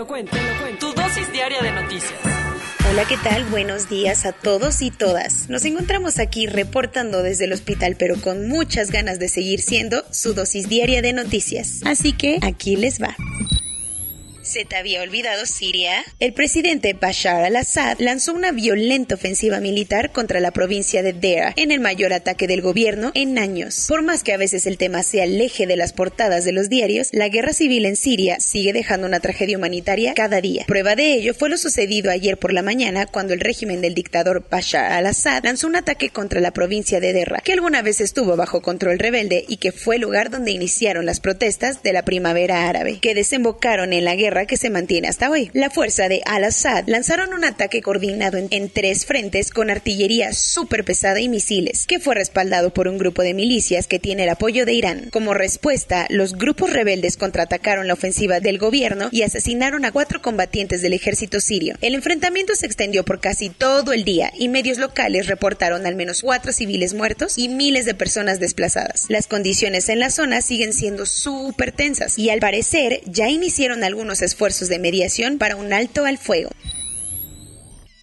Lo cuento, te lo cuento. Tu dosis diaria de noticias. Hola, ¿qué tal? Buenos días a todos y todas. Nos encontramos aquí reportando desde el hospital, pero con muchas ganas de seguir siendo su dosis diaria de noticias. Así que aquí les va. ¿Se te había olvidado Siria? El presidente Bashar al-Assad lanzó una violenta ofensiva militar contra la provincia de Dera en el mayor ataque del gobierno en años. Por más que a veces el tema sea el eje de las portadas de los diarios, la guerra civil en Siria sigue dejando una tragedia humanitaria cada día. Prueba de ello fue lo sucedido ayer por la mañana cuando el régimen del dictador Bashar al-Assad lanzó un ataque contra la provincia de Dera, que alguna vez estuvo bajo control rebelde y que fue el lugar donde iniciaron las protestas de la primavera árabe, que desembocaron en la guerra que se mantiene hasta hoy. La fuerza de al-Assad lanzaron un ataque coordinado en, tres frentes con artillería súper pesada y misiles, que fue respaldado por un grupo de milicias que tiene el apoyo de Irán. Como respuesta, los grupos rebeldes contraatacaron la ofensiva del gobierno y asesinaron a cuatro combatientes del ejército sirio. El enfrentamiento se extendió por casi todo el día y medios locales reportaron al menos cuatro civiles muertos y miles de personas desplazadas. Las condiciones en la zona siguen siendo súper tensas y al parecer ya iniciaron algunos esfuerzos de mediación para un alto al fuego.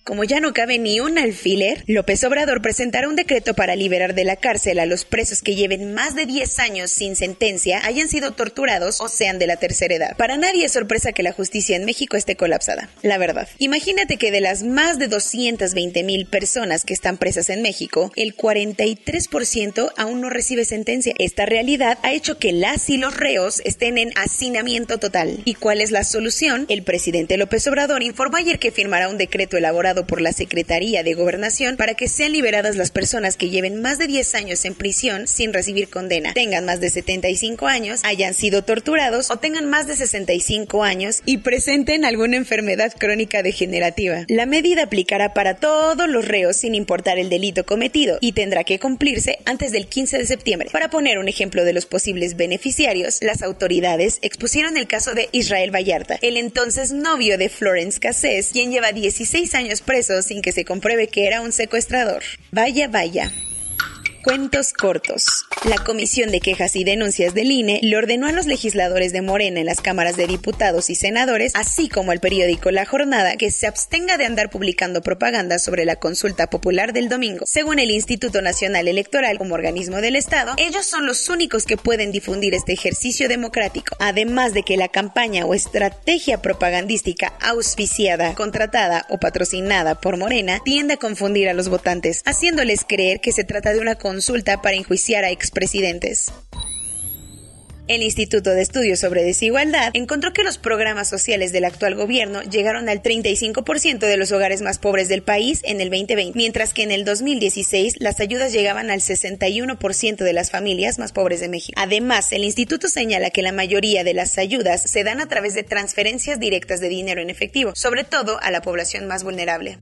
Como ya no cabe ni un alfiler, López Obrador presentará un decreto para liberar de la cárcel a los presos que lleven más de 10 años sin sentencia, hayan sido torturados o sean de la tercera edad. Para nadie es sorpresa que la justicia en México esté colapsada. La verdad. Imagínate que de las más de 220 mil personas que están presas en México, el 43% aún no recibe sentencia. Esta realidad ha hecho que las y los reos estén en hacinamiento total. ¿Y cuál es la solución? El presidente López Obrador informó ayer que firmará un decreto elaborado por la Secretaría de Gobernación para que sean liberadas las personas que lleven más de 10 años en prisión sin recibir condena, tengan más de 75 años, hayan sido torturados o tengan más de 65 años y presenten alguna enfermedad crónica degenerativa. La medida aplicará para todos los reos sin importar el delito cometido y tendrá que cumplirse antes del 15 de septiembre. Para poner un ejemplo de los posibles beneficiarios, las autoridades expusieron el caso de Israel Vallarta, el entonces novio de Florence Cassés, quien lleva 16 años preso sin que se compruebe que era un secuestrador. Vaya, vaya. Cuentos cortos. La Comisión de Quejas y Denuncias del INE le ordenó a los legisladores de Morena en las cámaras de diputados y senadores, así como al periódico La Jornada, que se abstenga de andar publicando propaganda sobre la consulta popular del domingo. Según el Instituto Nacional Electoral como organismo del Estado, ellos son los únicos que pueden difundir este ejercicio democrático. Además de que la campaña o estrategia propagandística auspiciada, contratada o patrocinada por Morena tiende a confundir a los votantes, haciéndoles creer que se trata de una consulta para enjuiciar a expresidentes. El Instituto de Estudios sobre Desigualdad encontró que los programas sociales del actual gobierno llegaron al 35% de los hogares más pobres del país en el 2020, mientras que en el 2016 las ayudas llegaban al 61% de las familias más pobres de México. Además, el instituto señala que la mayoría de las ayudas se dan a través de transferencias directas de dinero en efectivo, sobre todo a la población más vulnerable.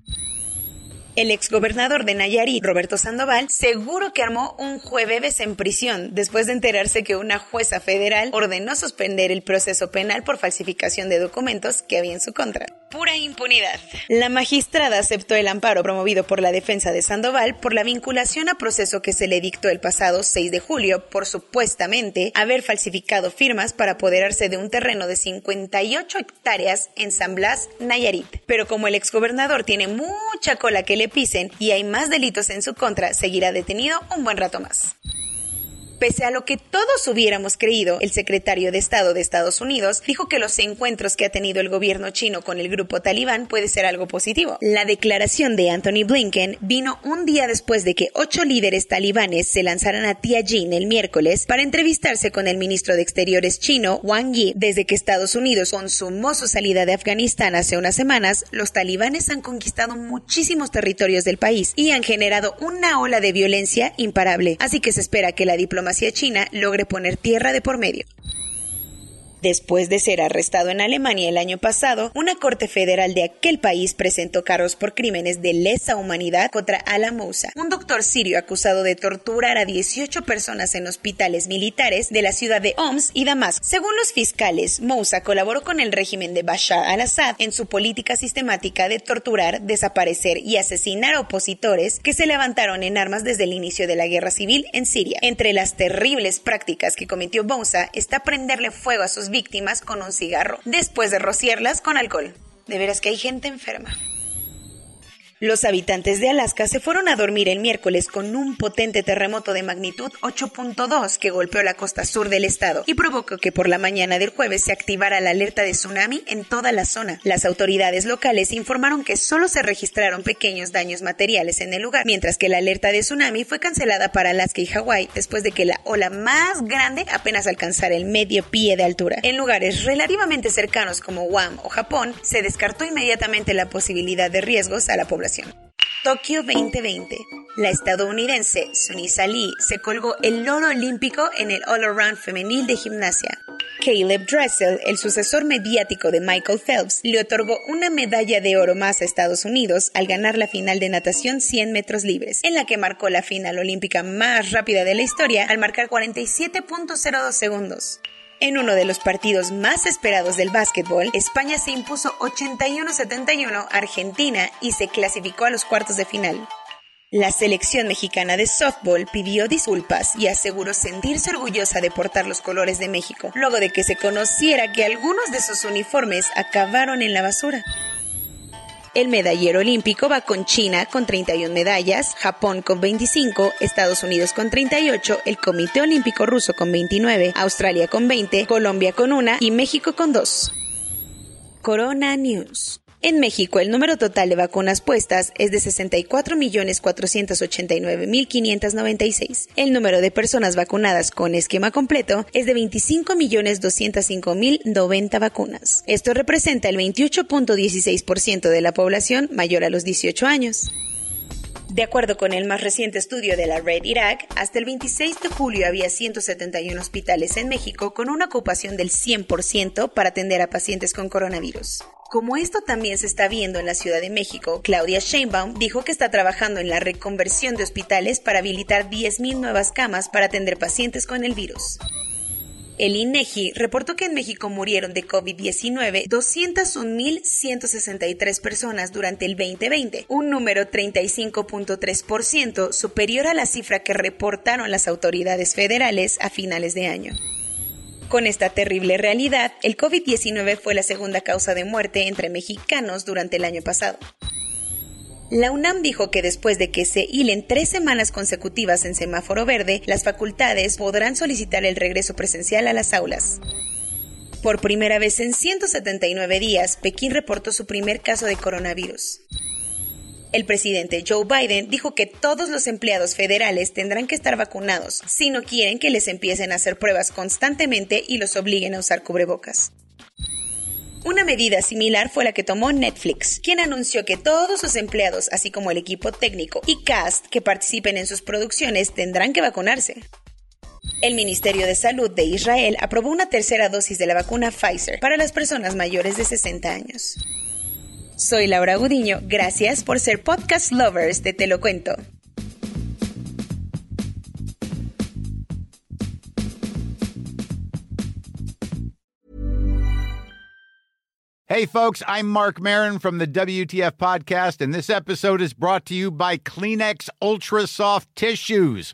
El exgobernador de Nayarit, Roberto Sandoval, seguro que armó un jueves en prisión después de enterarse que una jueza federal ordenó suspender el proceso penal por falsificación de documentos que había en su contra. Pura impunidad. La magistrada aceptó el amparo promovido por la defensa de Sandoval por la vinculación a proceso que se le dictó el pasado 6 de julio por supuestamente haber falsificado firmas para apoderarse de un terreno de 58 hectáreas en San Blas, Nayarit. Pero como el exgobernador tiene mucha cola que le pisen y hay más delitos en su contra, seguirá detenido un buen rato más. Pese a lo que todos hubiéramos creído, el secretario de Estado de Estados Unidos dijo que los encuentros que ha tenido el gobierno chino con el grupo talibán puede ser algo positivo. La declaración de Anthony Blinken vino un día después de que ocho líderes talibanes se lanzaran a Tianjin el miércoles para entrevistarse con el ministro de Exteriores chino, Wang Yi. Desde que Estados Unidos consumó su salida de Afganistán hace unas semanas, los talibanes han conquistado muchísimos territorios del país y han generado una ola de violencia imparable. Así que se espera que la diplomacia diplomacia china logre poner tierra de por medio. Después de ser arrestado en Alemania el año pasado, una corte federal de aquel país presentó cargos por crímenes de lesa humanidad contra Ala Moussa, un doctor sirio acusado de torturar a 18 personas en hospitales militares de la ciudad de Homs y Damasco. Según los fiscales, Moussa colaboró con el régimen de Bashar al-Assad en su política sistemática de torturar, desaparecer y asesinar opositores que se levantaron en armas desde el inicio de la guerra civil en Siria. Entre las terribles prácticas que cometió Moussa está prenderle fuego a sus víctimas con un cigarro, después de rociarlas con alcohol. De veras que hay gente enferma. Los habitantes de Alaska se fueron a dormir el miércoles con un potente terremoto de magnitud 8.2 que golpeó la costa sur del estado y provocó que por la mañana del jueves se activara la alerta de tsunami en toda la zona. Las autoridades locales informaron que solo se registraron pequeños daños materiales en el lugar, mientras que la alerta de tsunami fue cancelada para Alaska y Hawái después de que la ola más grande apenas alcanzara el medio pie de altura. En lugares relativamente cercanos como Guam o Japón, se descartó inmediatamente la posibilidad de riesgos a la población Tokio 2020. La estadounidense Sunisa Lee se colgó el oro olímpico en el all-around femenil de gimnasia. Caleb Dressel, el sucesor mediático de Michael Phelps, le otorgó una medalla de oro más a Estados Unidos al ganar la final de natación 100 metros libres, en la que marcó la final olímpica más rápida de la historia al marcar 47.02 segundos. En uno de los partidos más esperados del básquetbol, España se impuso 81-71 a Argentina y se clasificó a los cuartos de final. La selección mexicana de softball pidió disculpas y aseguró sentirse orgullosa de portar los colores de México, luego de que se conociera que algunos de sus uniformes acabaron en la basura. El medallero olímpico va con China con 31 medallas, Japón con 25, Estados Unidos con 38, el Comité Olímpico Ruso con 29, Australia con 20, Colombia con 1 y México con 2. Corona News. En México, el número total de vacunas puestas es de 64.489.596. El número de personas vacunadas con esquema completo es de 25.205.090 vacunas. Esto representa el 28.16% de la población mayor a los 18 años. De acuerdo con el más reciente estudio de la Red Irak, hasta el 26 de julio había 171 hospitales en México con una ocupación del 100% para atender a pacientes con coronavirus. Como esto también se está viendo en la Ciudad de México, Claudia Sheinbaum dijo que está trabajando en la reconversión de hospitales para habilitar 10.000 nuevas camas para atender pacientes con el virus. El INEGI reportó que en México murieron de COVID-19 201.163 personas durante el 2020, un número 35.3% superior a la cifra que reportaron las autoridades federales a finales de año. Con esta terrible realidad, el COVID-19 fue la segunda causa de muerte entre mexicanos durante el año pasado. La UNAM dijo que después de que se hilen tres semanas consecutivas en semáforo verde, las facultades podrán solicitar el regreso presencial a las aulas. Por primera vez en 179 días, Pekín reportó su primer caso de coronavirus. El presidente Joe Biden dijo que todos los empleados federales tendrán que estar vacunados si no quieren que les empiecen a hacer pruebas constantemente y los obliguen a usar cubrebocas. Una medida similar fue la que tomó Netflix, quien anunció que todos sus empleados, así como el equipo técnico y cast que participen en sus producciones, tendrán que vacunarse. El Ministerio de Salud de Israel aprobó una tercera dosis de la vacuna Pfizer para las personas mayores de 60 años. Soy Laura Gudiño, gracias por ser podcast lovers de Te lo cuento. Hey folks, I'm Mark Marin from the WTF podcast and this episode is brought to you by Kleenex Ultra Soft Tissues